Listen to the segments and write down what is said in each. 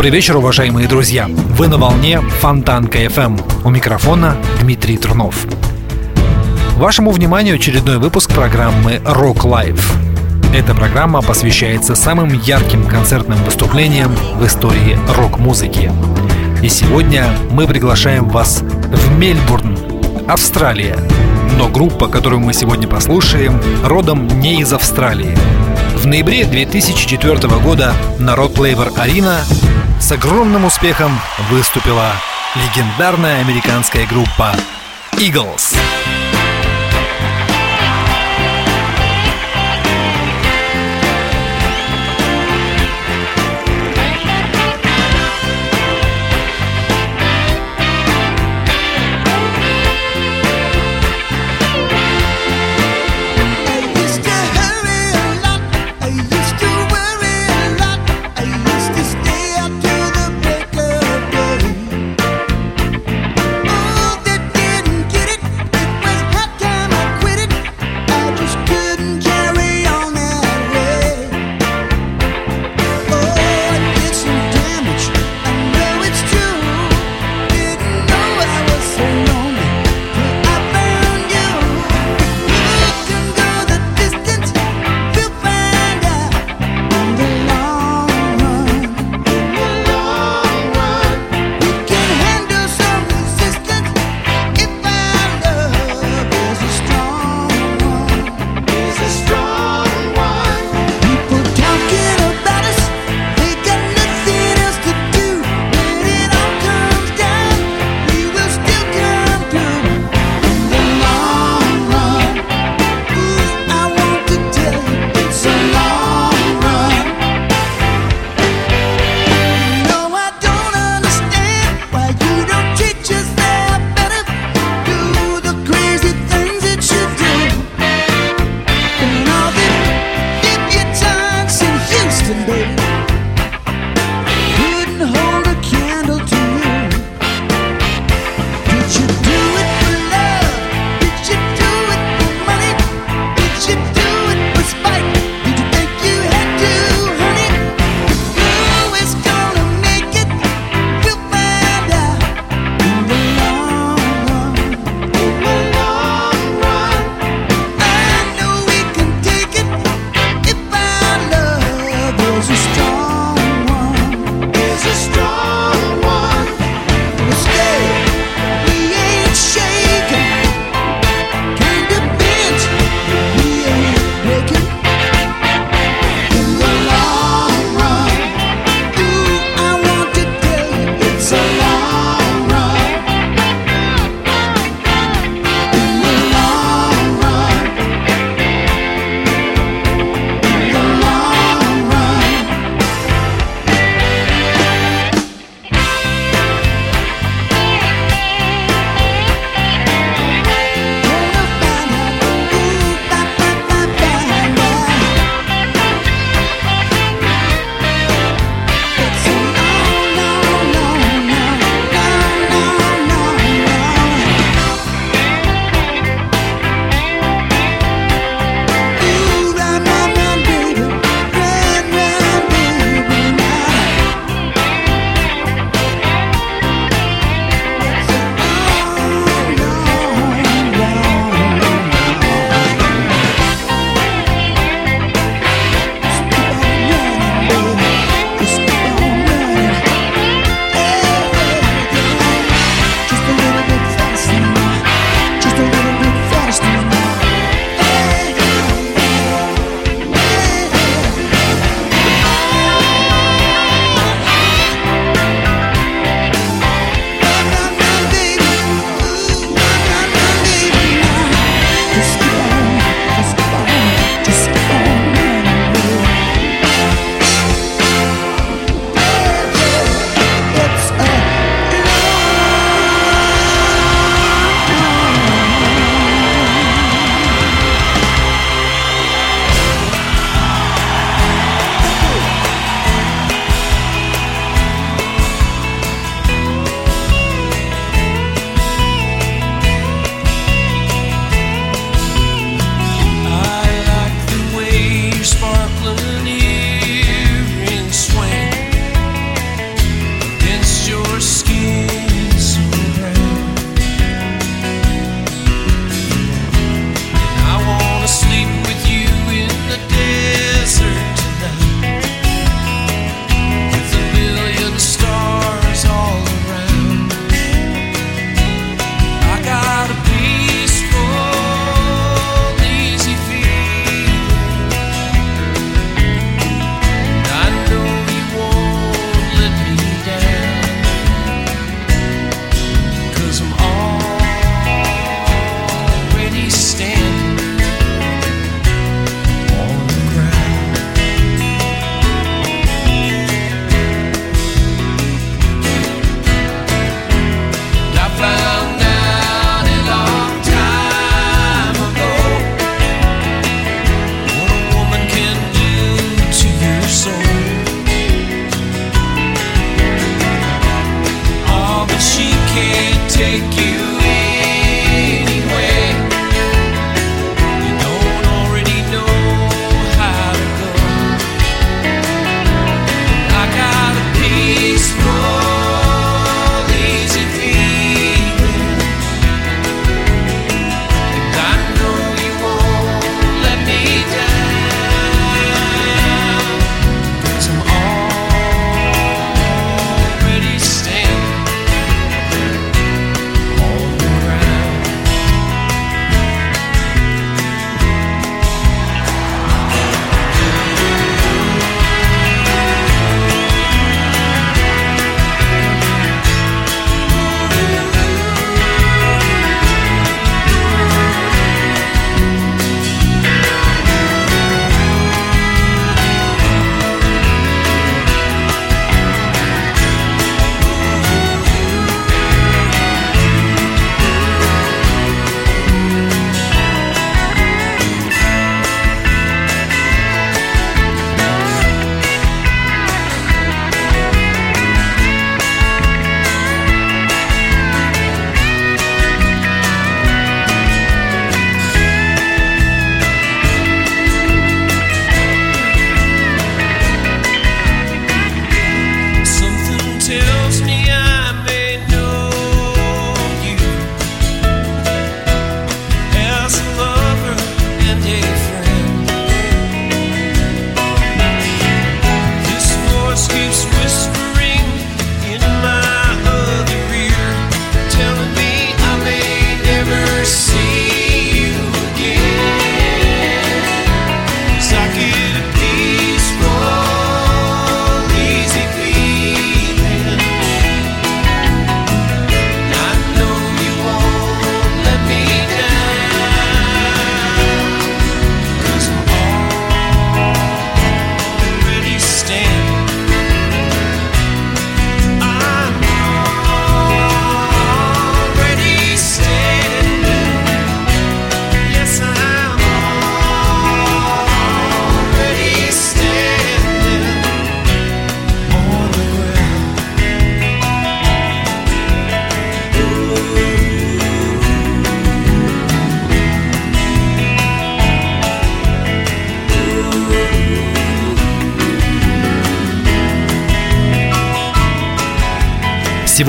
Добрый вечер, уважаемые друзья! Вы на волне Фонтанка FM. У микрофона Дмитрий Трунов. Вашему вниманию очередной выпуск программы Rock Live. Эта программа посвящается самым ярким концертным выступлениям в истории рок-музыки. И сегодня мы приглашаем вас в Мельбурн, Австралия. Но группа, которую мы сегодня послушаем, родом не из Австралии. В ноябре 2004 года на Рот Лейвер Арена с огромным успехом выступила легендарная американская группа Eagles.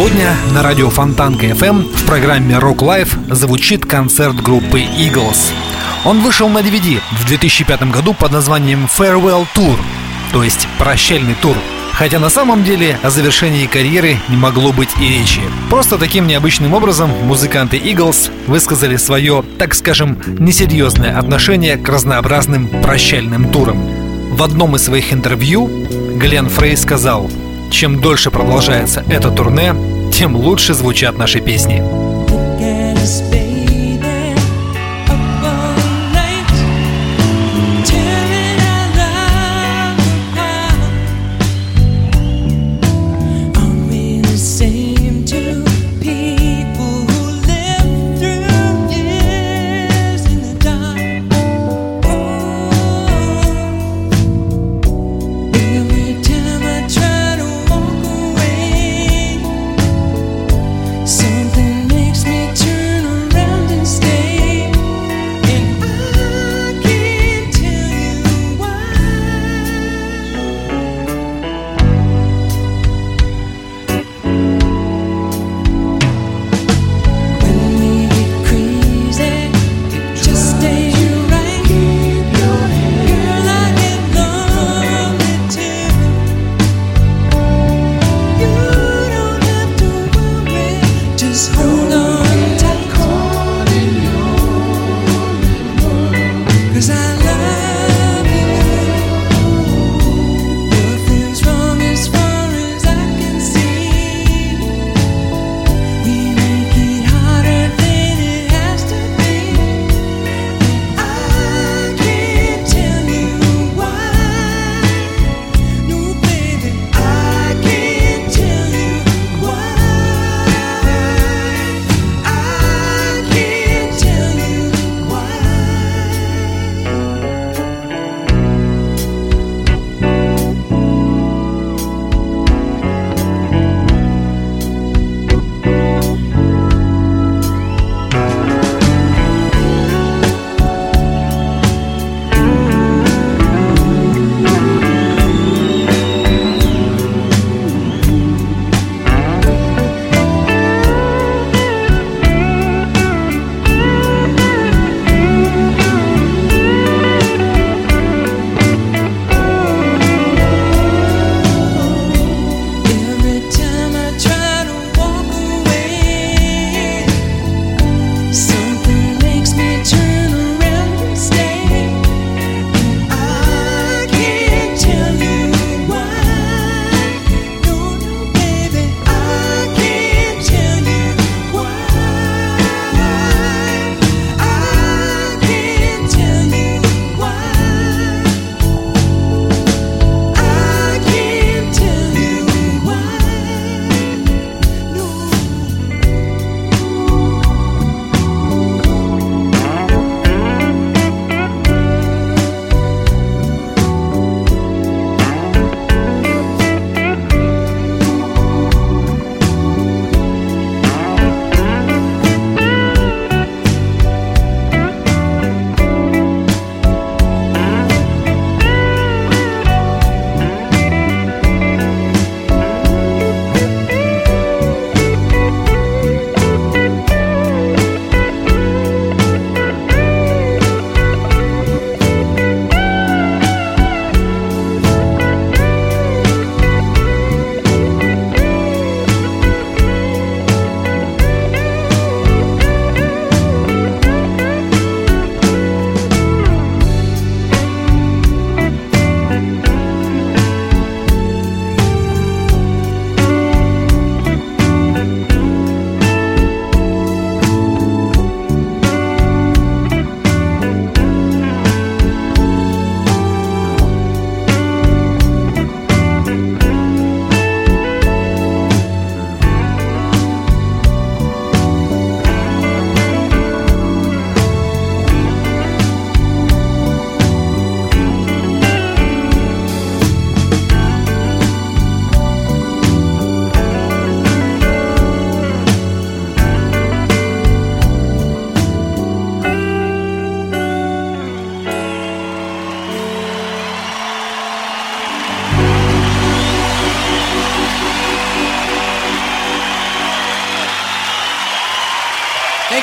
Сегодня на радио Фонтанка FM в программе Rock Life звучит концерт группы Eagles. Он вышел на DVD в 2005 году под названием Farewell Tour, то есть прощальный тур. Хотя на самом деле о завершении карьеры не могло быть и речи. Просто таким необычным образом музыканты Eagles высказали свое, так скажем, несерьезное отношение к разнообразным прощальным турам. В одном из своих интервью Глен Фрей сказал – чем дольше продолжается это турне, тем лучше звучат наши песни.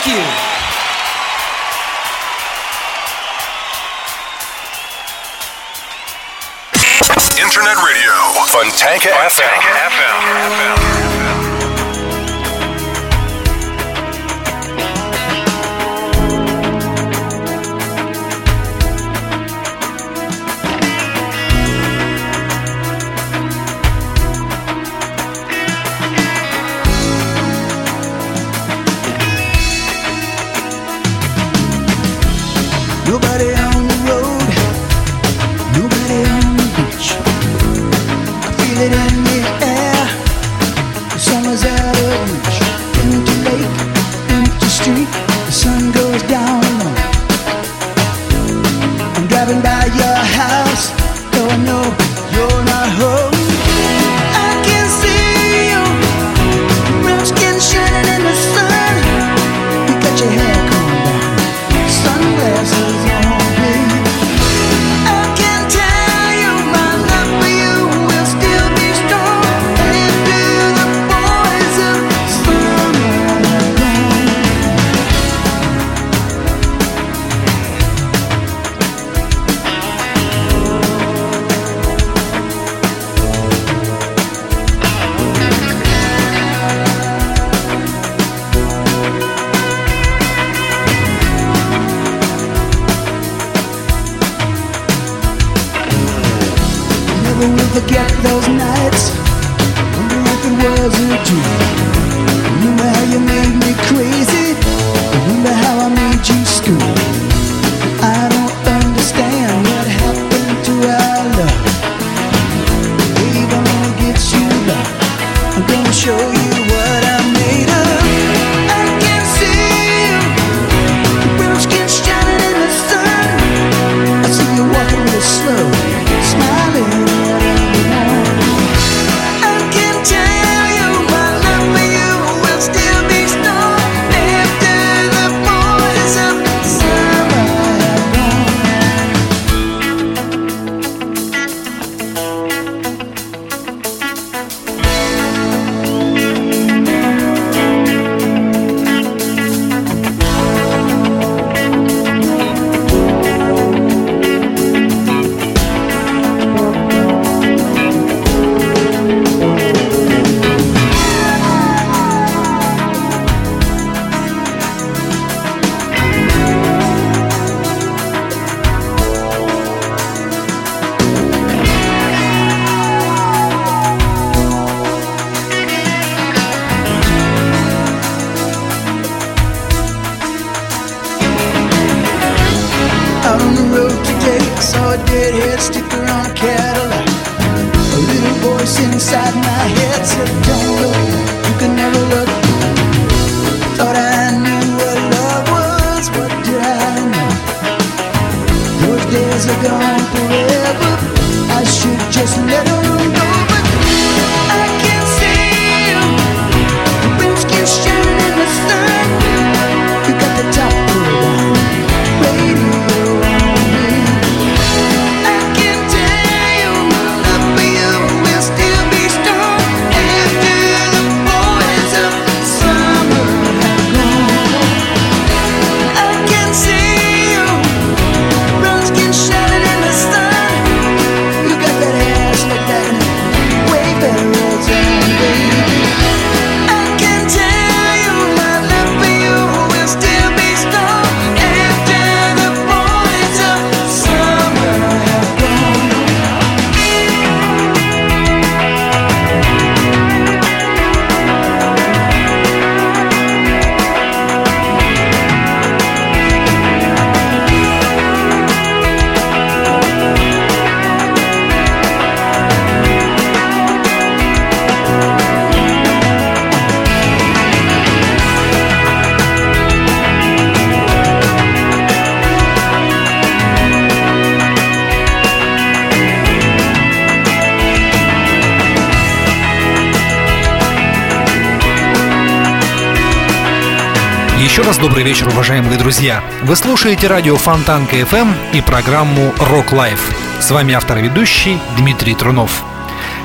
You. residue You know how you made me crazy. Друзья. Вы слушаете радио Фонтанка FM и программу Rock Life. С вами автор и ведущий Дмитрий Трунов.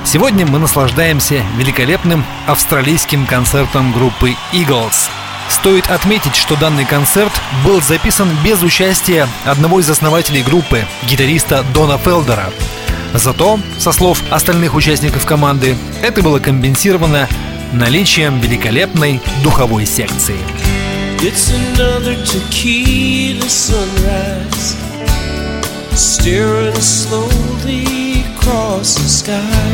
Сегодня мы наслаждаемся великолепным австралийским концертом группы Eagles. Стоит отметить, что данный концерт был записан без участия одного из основателей группы, гитариста Дона Фелдера. Зато, со слов остальных участников команды, это было компенсировано наличием великолепной духовой секции. It's another tequila sunrise Staring slowly across the sky.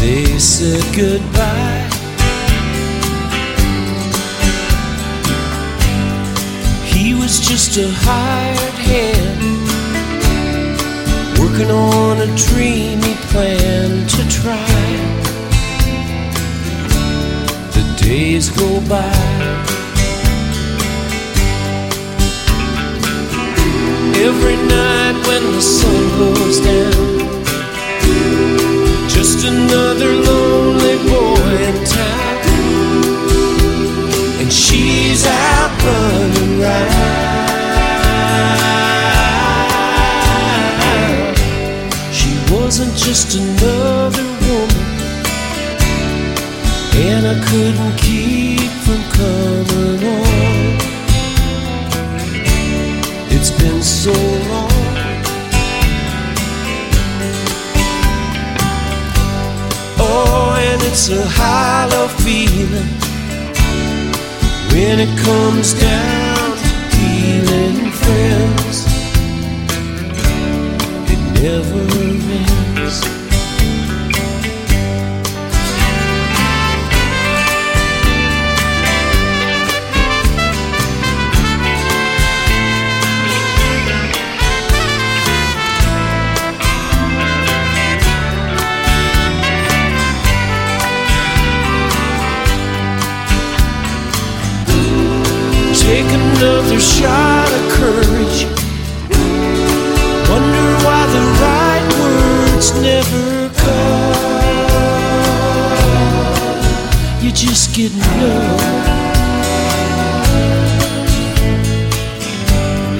They said goodbye. He was just a hired hand Working on a dream he planned to try days go by. Every night when the sun goes down, just another lonely boy in town, and she's out running round. She wasn't just another and I couldn't keep from coming on. It's been so long. Oh, and it's a hollow feeling when it comes down to dealing friends. It never ends.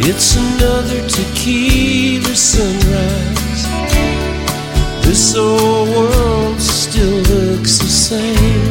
It's another tequila sunrise. This old world still looks the same.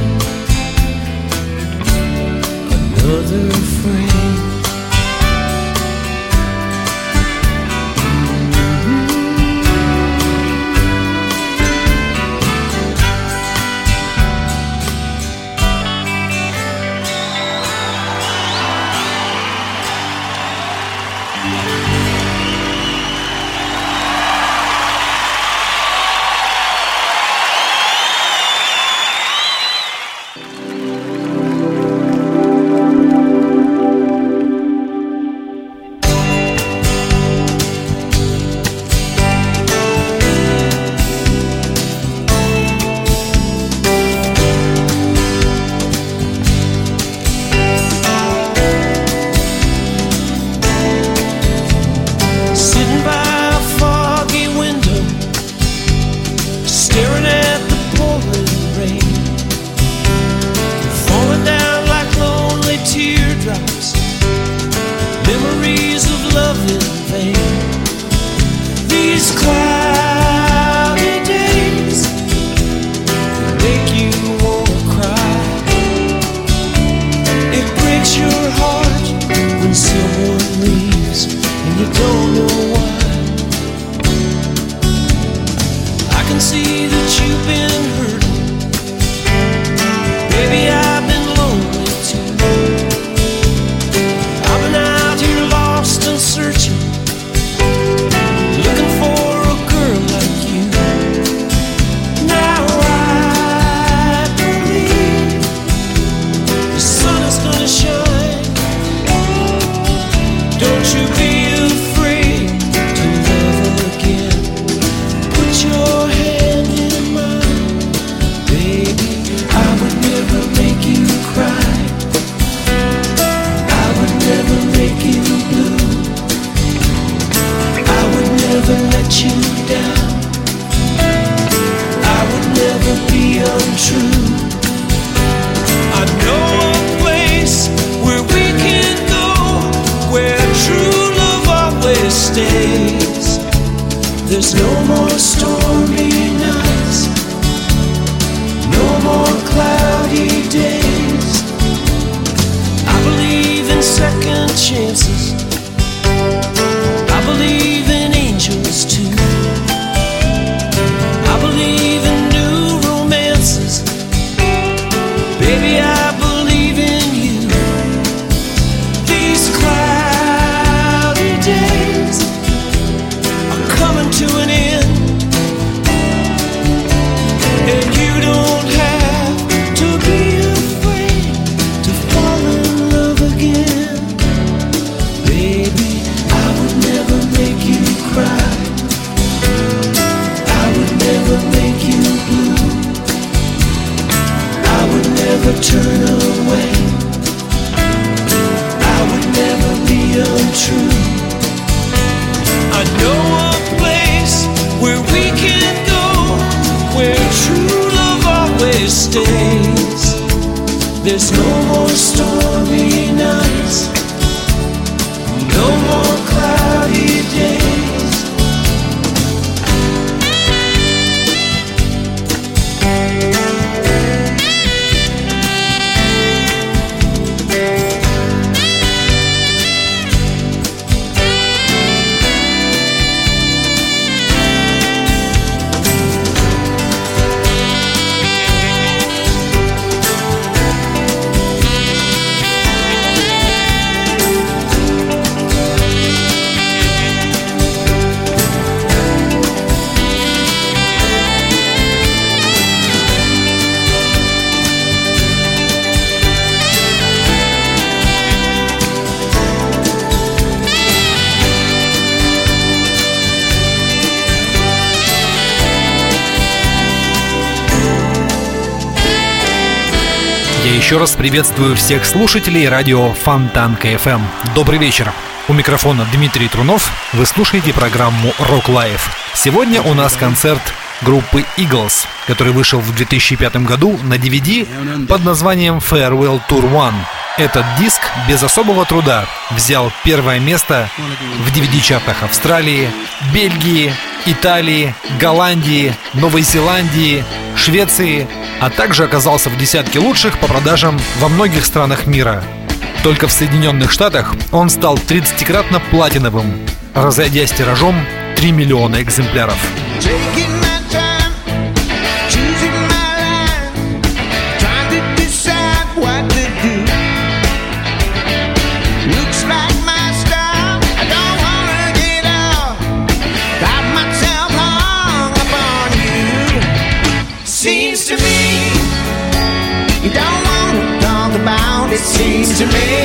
Еще раз приветствую всех слушателей радио Фонтанка FM. Добрый вечер. У микрофона Дмитрий Трунов. Вы слушаете программу Rock Life. Сегодня у нас концерт группы Eagles, который вышел в 2005 году на DVD под названием Farewell Tour One. Этот диск без особого труда взял первое место в DVD-чартах Австралии, Бельгии, Италии, Голландии, Новой Зеландии, Швеции, а также оказался в десятке лучших по продажам во многих странах мира. Только в Соединенных Штатах он стал 30-кратно платиновым, разойдясь тиражом 3 миллиона экземпляров. Taking Seems to me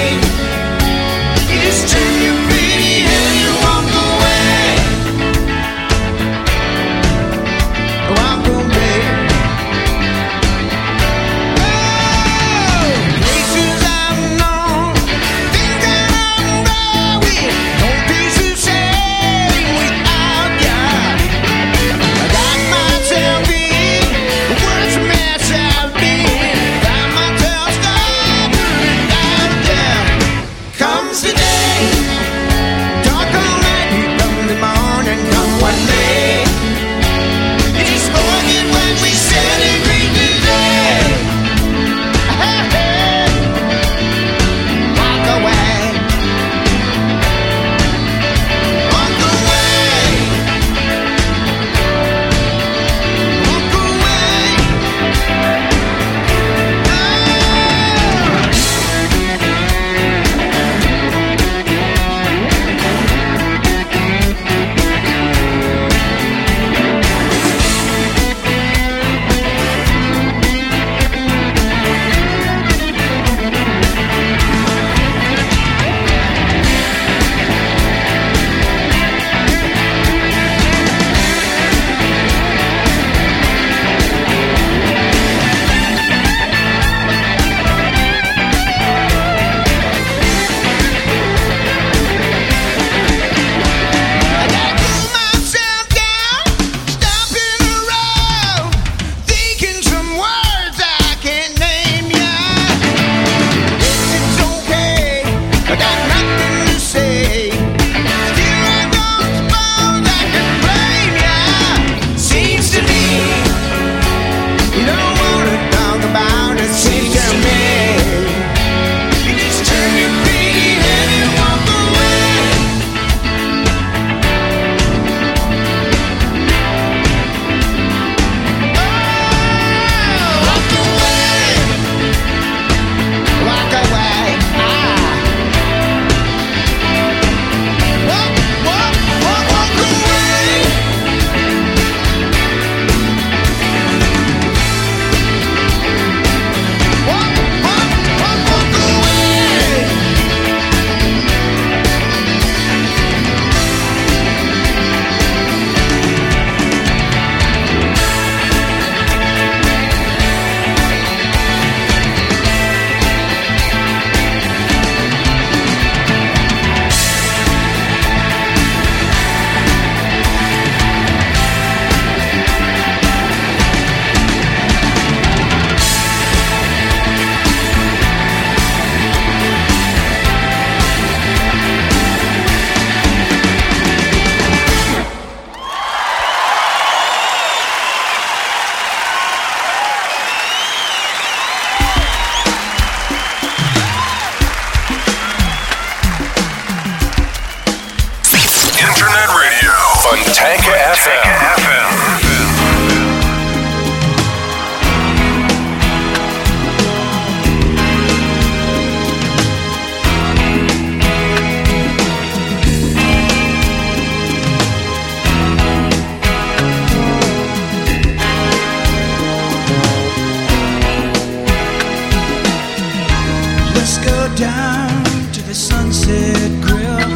Let's go down to the sunset grill.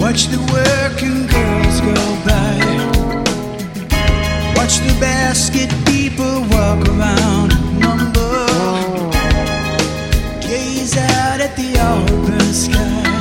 Watch the working girls go by. Watch the basket people walk around. Number. Gaze out at the open sky.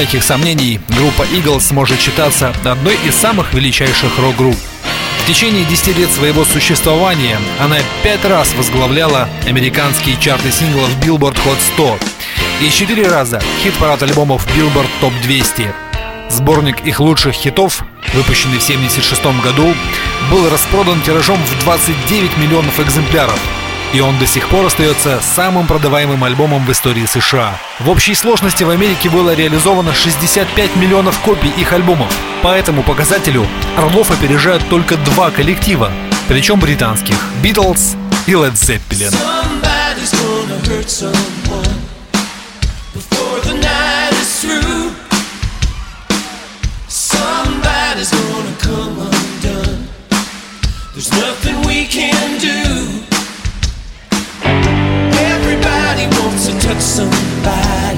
Всяких сомнений, группа Eagles может считаться одной из самых величайших рок-групп. В течение 10 лет своего существования она пять раз возглавляла американские чарты синглов Billboard Hot 100 и четыре раза хит-парад альбомов Billboard Top 200. Сборник их лучших хитов, выпущенный в 1976 году, был распродан тиражом в 29 миллионов экземпляров – и он до сих пор остается самым продаваемым альбомом в истории США. В общей сложности в Америке было реализовано 65 миллионов копий их альбомов. По этому показателю Орлов опережают только два коллектива, причем британских – Beatles и Led Zeppelin. There's nothing we can do took somebody.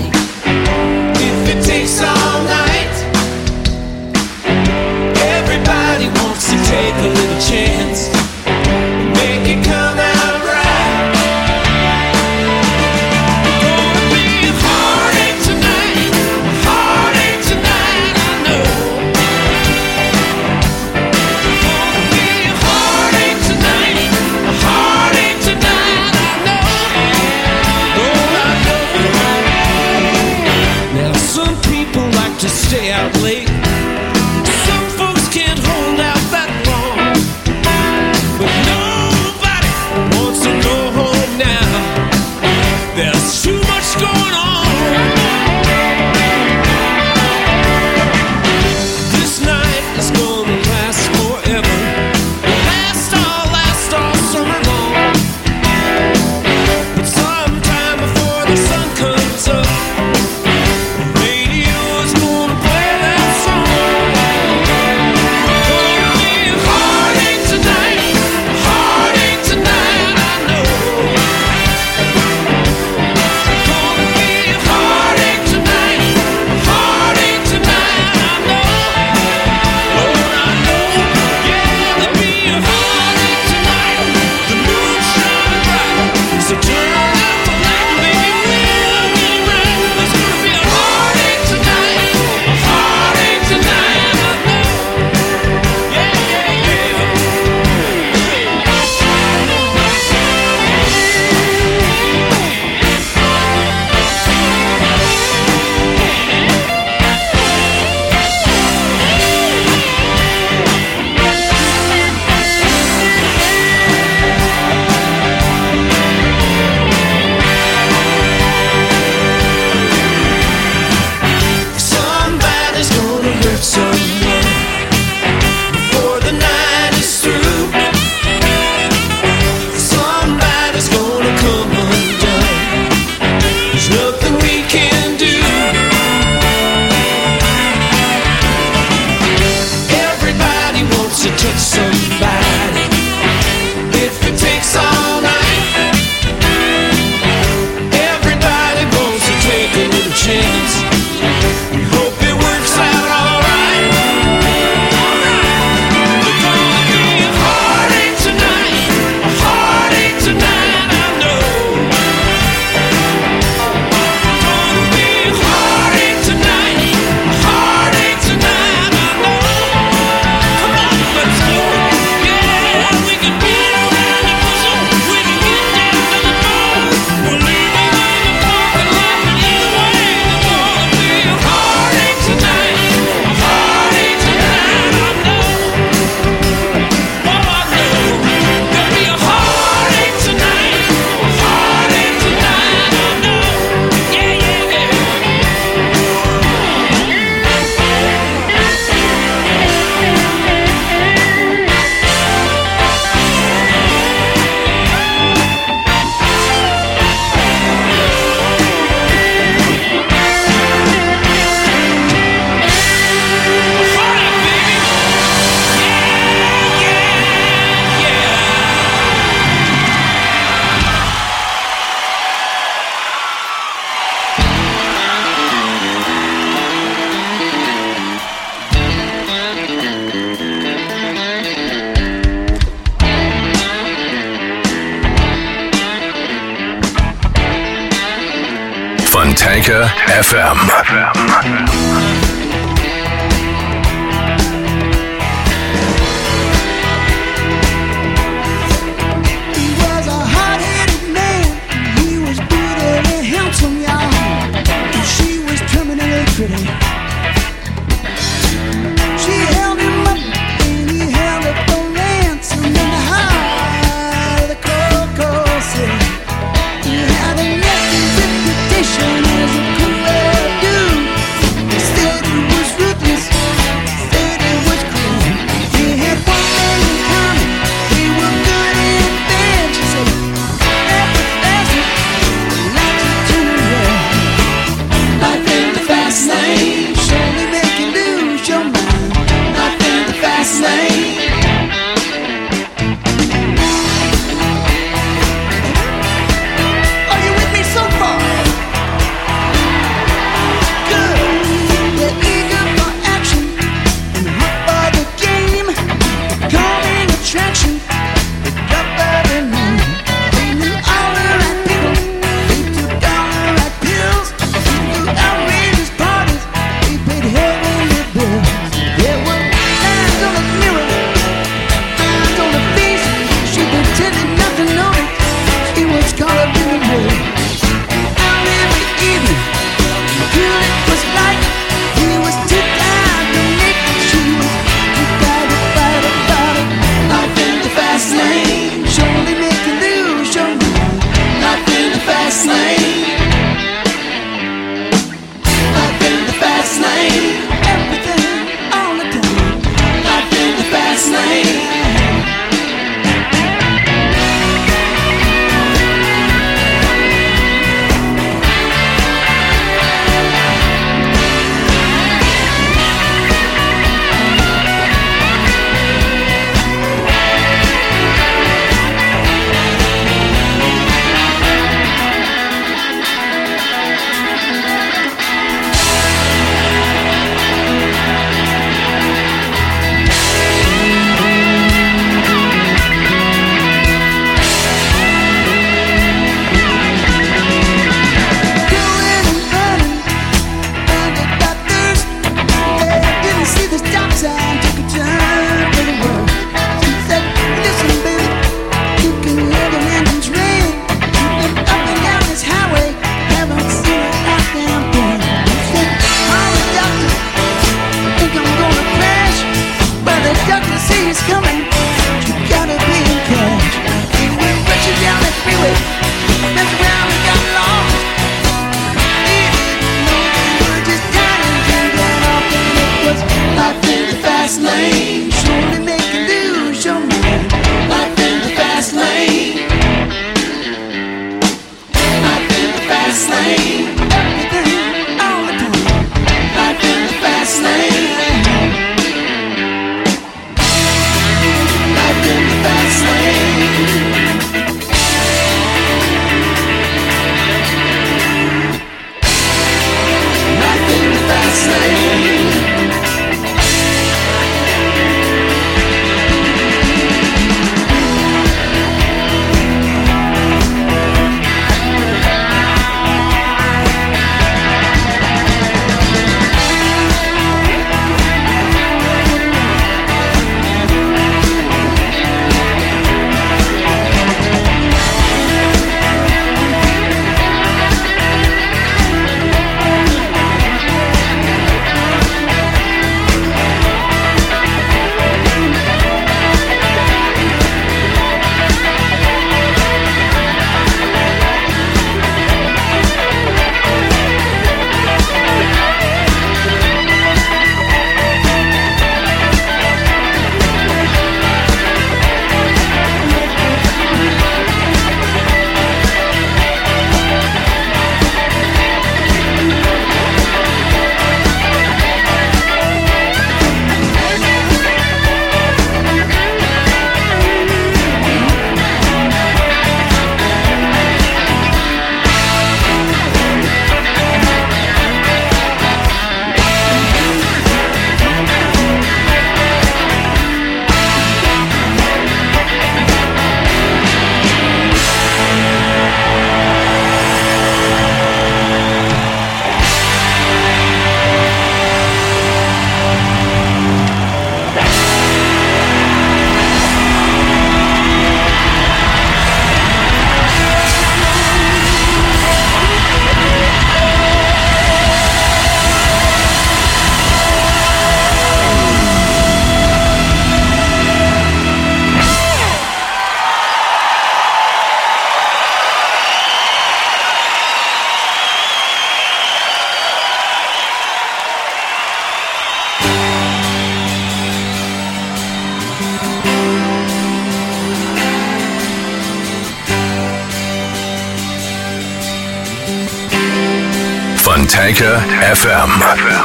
Sasha FM.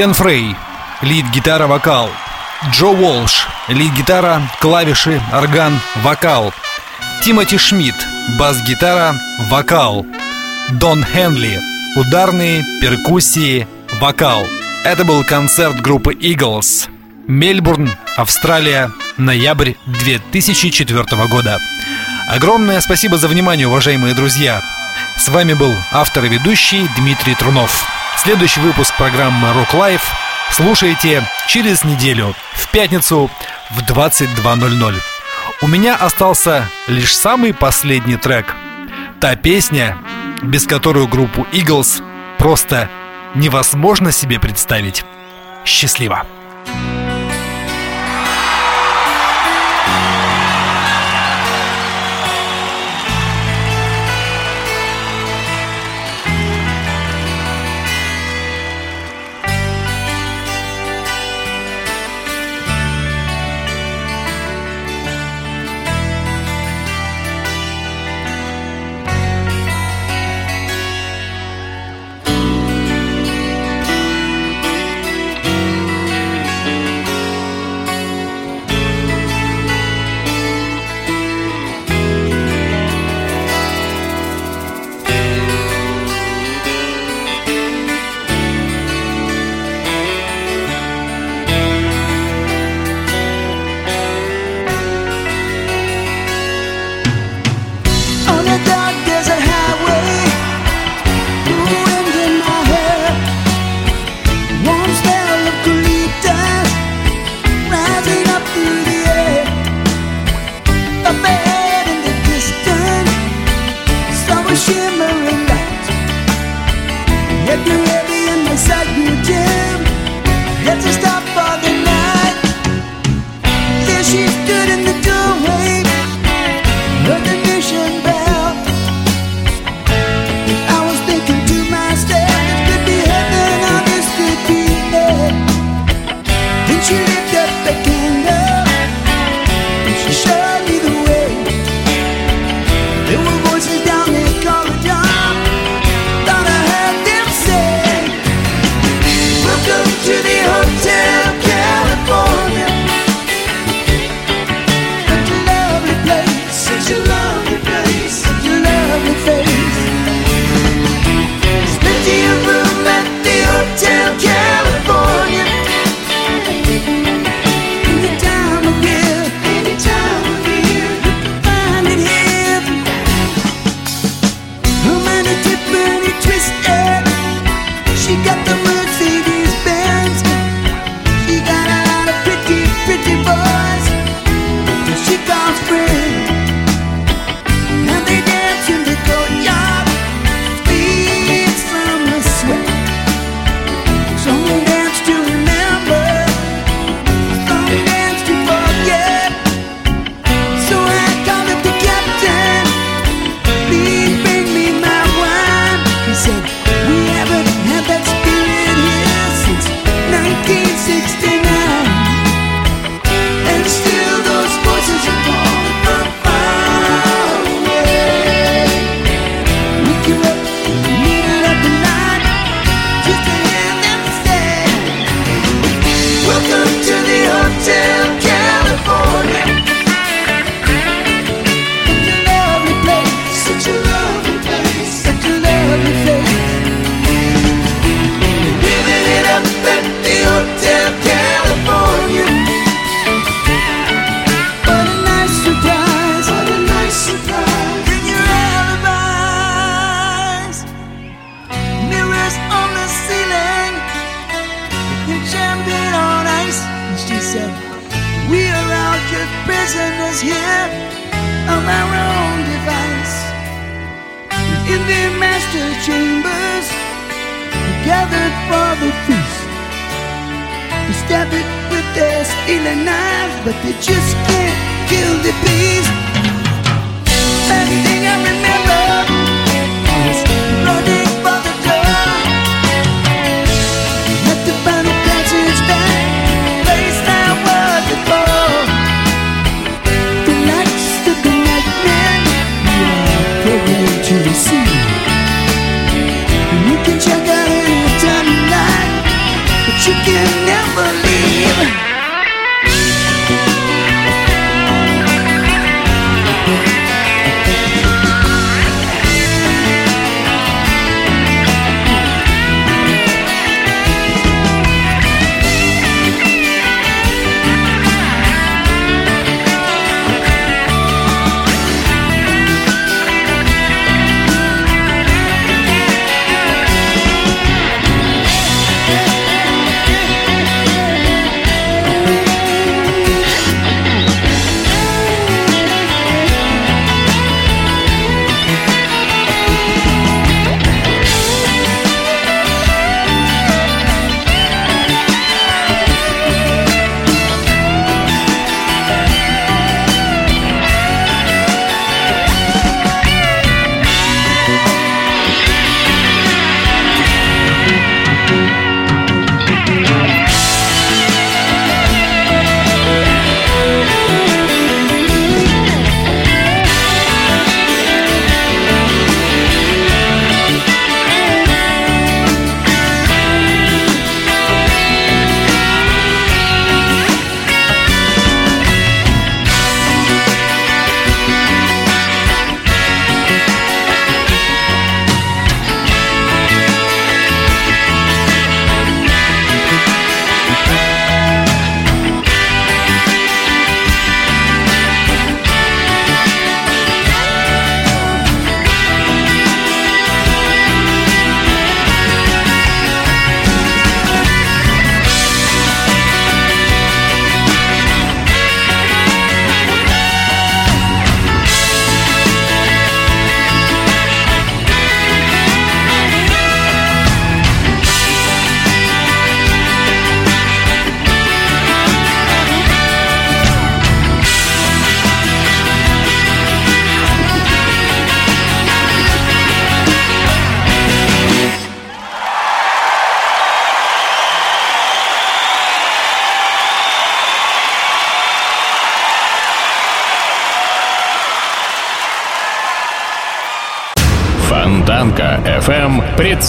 Глен Фрей, лид-гитара-вокал. Джо Уолш, лид-гитара, клавиши, орган, вокал. Тимоти Шмидт, бас-гитара, вокал. Дон Хенли, ударные, перкуссии, вокал. Это был концерт группы Eagles. Мельбурн, Австралия, ноябрь 2004 года. Огромное спасибо за внимание, уважаемые друзья. С вами был автор и ведущий Дмитрий Трунов. Следующий выпуск программы Rock Life слушайте через неделю, в пятницу в 22.00. У меня остался лишь самый последний трек. Та песня, без которой группу Eagles просто невозможно себе представить. Счастливо! Thank